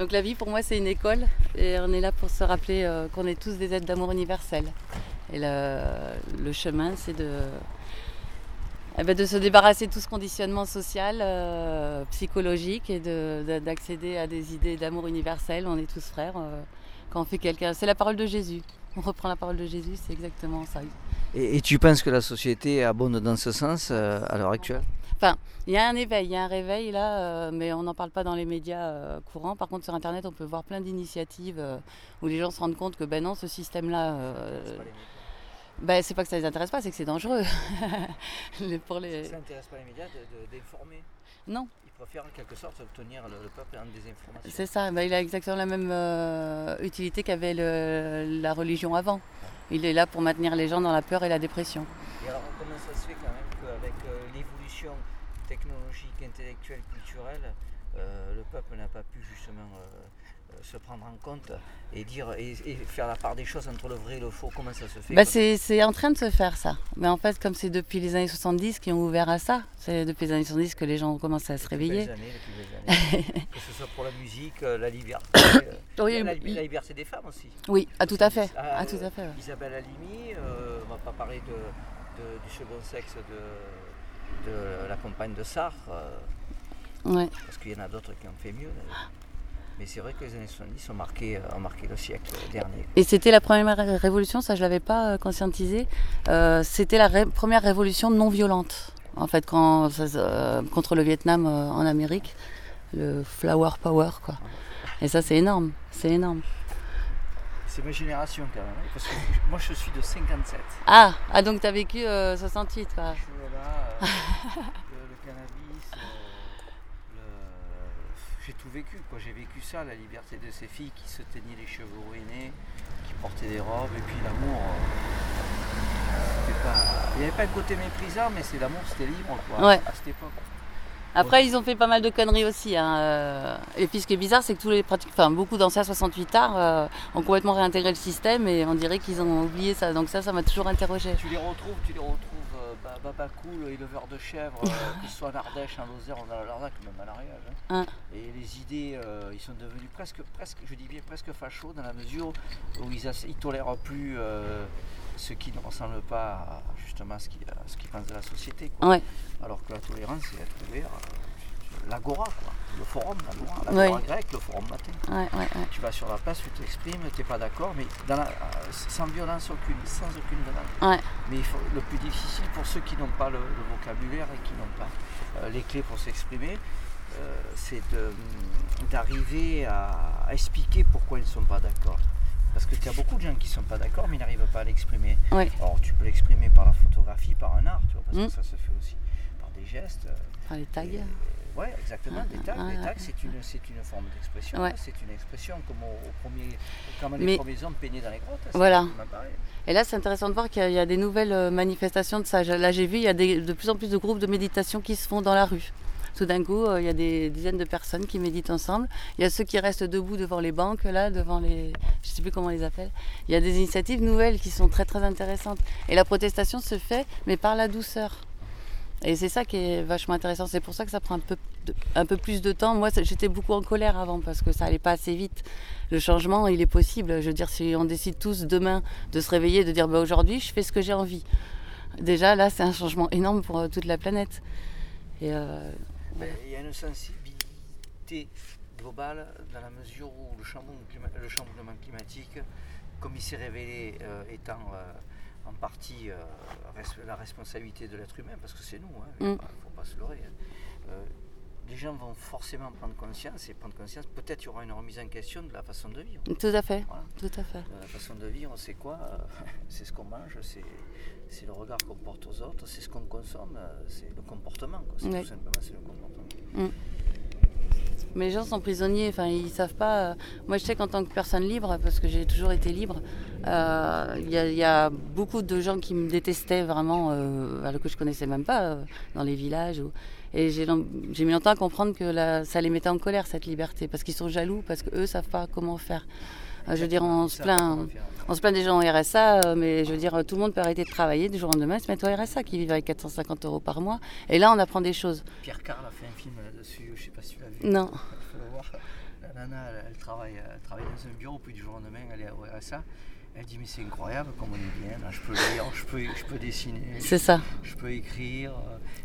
Donc la vie pour moi c'est une école et on est là pour se rappeler euh, qu'on est tous des êtres d'amour universel. Et le, chemin c'est de, eh ben, de se débarrasser de tout ce conditionnement social, euh, psychologique et de- de- d'accéder à des idées d'amour universel. On est tous frères. euh, quand on fait quelqu'un, c'est la parole de Jésus. On reprend la parole de Jésus, c'est exactement ça. Et, tu penses que la société abonde dans ce sens à l'heure actuelle? Il y a un éveil, il y a un réveil là, euh, mais on n'en parle pas dans les médias euh, courants. Par contre, sur Internet, on peut voir plein d'initiatives euh, où les gens se rendent compte que ben non, ce système-là, ben, c'est pas que ça les intéresse pas, c'est que c'est dangereux. Les- pour les... Ça n'intéresse pas les médias d'informer. Non, Ils préfèrent en quelque sorte tenir le, peuple en désinformation. c'est ça. Ben, il a exactement la même euh, utilité qu'avait le- la religion avant. Il est là pour maintenir les gens dans la peur et la dépression. Et alors comment ça se fait quand même qu'avec euh, technologique, intellectuelle, culturelle, euh, le peuple n'a pas pu justement euh, euh, se prendre en compte et dire et, et faire la part des choses entre le vrai et le faux Comment ça se fait? Bah, c'est en train de se faire ça. Mais en fait, comme c'est depuis les années 70 qui ont ouvert à ça, c'est depuis les années 70 que les gens ont commencé à se Depuis réveiller. années, années. que ce soit pour la musique, la liberté, Oui, la, liberté des femmes aussi. Oui, ah, tout à fait. Ah, Ah, tout à fait. ouais. Isabelle Halimi, on va pas parler de, de- du second sexe de, de la compagne de Sartre, euh, Ouais. parce qu'il y en a d'autres qui ont fait mieux. Mais c'est vrai que les années 70 ont marqué, euh, ont marqué le siècle dernier. Et c'était la première ré- révolution, ça je l'avais pas euh, conscientisé. Euh, c'était la ré- première révolution non violente. En fait, quand ça euh, contre le Vietnam euh, en Amérique, le flower power quoi. Et ça c'est énorme, c'est énorme. C'est ma génération quand même, hein, parce que moi je suis de 57. Ah, ah donc t'as vécu euh, 68 quoi. Je suis là, le, le cannabis, euh, j'ai tout vécu. quoi. J'ai vécu ça, la liberté de ces filles qui se teignaient les cheveux ruinés, qui portaient des robes, et puis l'amour. euh, pas- Il n'y avait pas le côté méprisant, mais c'est l'amour, c'était libre quoi, Ouais. à cette époque. Après, ils ont fait pas mal de conneries aussi. hein, euh. Et puis, ce qui est bizarre, c'est que tous les pratiques, enfin, beaucoup d'anciens 68 arts euh, ont complètement réintégré le système et on dirait qu'ils ont oublié ça. Donc ça, ça m'a toujours interrogé. Tu les retrouves, tu les retrouves, Ba- Babakou, le éleveur de chèvres, euh, que ce soit en Ardèche, en Lozère, en Larzac, même à l'Ariège. hein. Hein. Et les idées, euh, ils sont devenus presque, presque, je dis bien presque fachos dans la mesure où ils ne tolèrent plus euh, ce qui ne ressemble pas à, justement à ce qu'ils pensent de la société. quoi. Ouais. Alors que la tolérance, c'est être ouvert. euh, L'agora, quoi. Le forum, l'agora. Ouais. L'agora grec, le forum matin. Ouais, ouais, ouais. Tu vas sur la place, tu t'exprimes, tu n'es pas d'accord, mais dans la- euh, sans violence aucune, sans aucune violence. Mais il faut- le plus difficile pour ceux qui n'ont pas le, le vocabulaire et qui n'ont pas euh, les clés pour s'exprimer, euh, c'est de- d'arriver à, à expliquer pourquoi ils ne sont pas d'accord. Parce que tu as beaucoup de gens qui ne sont pas d'accord, mais ils n'arrivent pas à l'exprimer. Alors tu peux l'exprimer par la photographie, par un art, tu vois, parce que ça se fait aussi par des gestes. Enfin, les tags. et- Ouais, exactement, des tags. Ouais, tags, c'est une, c'est une forme d'expression. Ouais. C'est une expression comme au, au premier, comme les Mais- premiers hommes peignaient dans les grottes. c'est Voilà. Et là, c'est intéressant de voir qu'il y, a- des nouvelles euh, manifestations de ça. Là, j'ai vu, il y a des- de plus en plus de groupes de méditation qui se font dans la rue. Tout d'un coup, euh, il y a des dizaines de personnes qui méditent ensemble. Il y a ceux qui restent debout devant les banques, là, devant les. Je ne sais plus comment on les appelle. Il y a des initiatives nouvelles qui sont très très intéressantes. Et la protestation se fait, mais par la douceur. Et c'est ça qui est vachement intéressant. C'est pour ça que ça prend un peu, un peu plus de temps. Moi, j'étais beaucoup en colère avant parce que ça allait pas assez vite. Le changement, il est possible. Je veux dire, si on décide tous demain de se réveiller, de dire bah, aujourd'hui, je fais ce que j'ai envie. Déjà, là, c'est un changement énorme pour euh, toute la planète. Et euh, Il y a une sensibilité globale dans la mesure où le changement, clima- le changement climatique, comme il s'est révélé euh, étant euh, en partie euh, la responsabilité de l'être humain, parce que c'est nous, il ne Mm. faut pas se leurrer. hein. Euh, les gens vont forcément prendre conscience et prendre conscience, peut-être il y aura une remise en question de la façon de vivre. tout à fait, Voilà. tout à fait. Euh, La façon de vivre, c'est quoi C'est ce qu'on mange, c'est le regard qu'on porte aux autres, c'est ce qu'on consomme, c'est le comportement. C'est. Tout simplement, c'est le comportement. Mais les gens sont prisonniers, enfin ils savent pas. euh, Moi je sais qu'en tant que personne libre, parce que j'ai toujours été libre, euh, il y, a- beaucoup de gens qui me détestaient vraiment, euh, alors que je connaissais même pas, euh, dans les villages. Et j'ai mis longtemps à comprendre que ça les mettait en colère cette liberté, parce qu'ils sont jaloux, parce qu'eux savent pas comment faire. Euh, Je veux dire, on se plaint, on se plaint des gens au RSA, euh, mais je veux dire, tout le monde peut arrêter de travailler du jour au lendemain, et se mettre au RSA, qui vivent avec 450 euros par mois. Et là, on apprend des choses. Pierre Carl a fait un film là-dessus, je sais pas si tu l'as vu. Non. Il faut le voir. La nana, elle, elle travaille, elle travaille dans un bureau, puis du jour au lendemain, elle est au RSA. Elle dit, mais c'est incroyable comme on est bien, je peux lire, je peux, je peux dessiner, C'est ça. je peux écrire,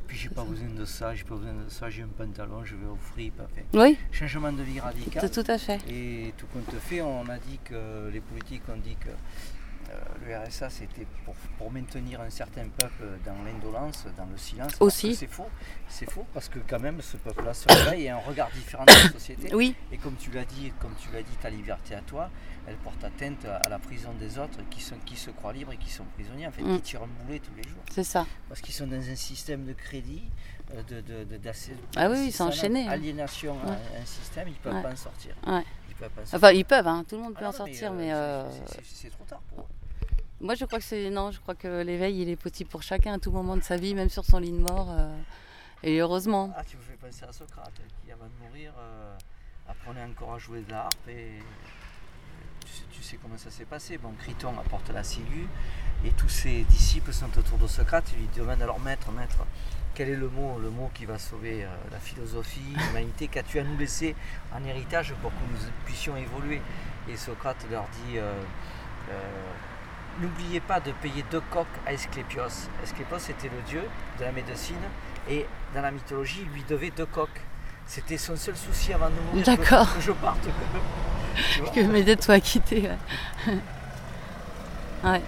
puis j'ai pas besoin de ça, j'ai pas besoin de ça, j'ai un pantalon, je vais au fripe. Oui, changement de vie radical. c'est tout à fait. Et tout compte fait, on a dit que les politiques ont dit que le RSA c'était pour, pour maintenir un certain peuple dans l'indolence, dans le silence. Aussi. C'est faux, c'est faux parce que quand même ce peuple-là se réveille et a un regard différent de la société. Oui, Et comme tu l'as dit, comme tu l'as dit, ta liberté à toi, elle porte atteinte à la prison des autres qui, sont, qui se croient libres et qui sont prisonniers, en fait, Mm. qui tirent un boulet tous les jours. c'est ça. Parce qu'ils sont dans un système de crédit, euh, de, de, de- d'assez- Ah oui, ils sont enchaînés, hein. Aliénation à un système, ils ne peuvent Ouais. pas en sortir. Ouais. Ils peuvent pas en sortir. Enfin, ils peuvent, hein, tout le monde Ah peut en sortir, euh, mais euh, c'est trop tard pour eux. Moi je crois que c'est. Non, je crois que l'éveil il est possible pour chacun à tout moment de sa vie, même sur son lit de mort. euh, et heureusement. Ah, tu me fais penser à Socrate, qui avant de mourir euh, apprenait encore à jouer de la harpe et tu sais, comment ça s'est passé. Bon, Criton apporte la cellule et tous ses disciples sont autour de Socrate et lui demandent alors maître, maître, quel est le mot, le mot qui va sauver euh, la philosophie, l'humanité, qu'as-tu à nous laisser en héritage pour que nous puissions évoluer? Et Socrate leur dit N'oubliez pas de payer deux coques à Esclépios. Esclépios était le dieu de la médecine et dans la mythologie, il lui devait deux coques. C'était son seul souci avant de mourir. que- D'accord. Que, je parte. Que mes dettes soient acquittées. ouais. ouais.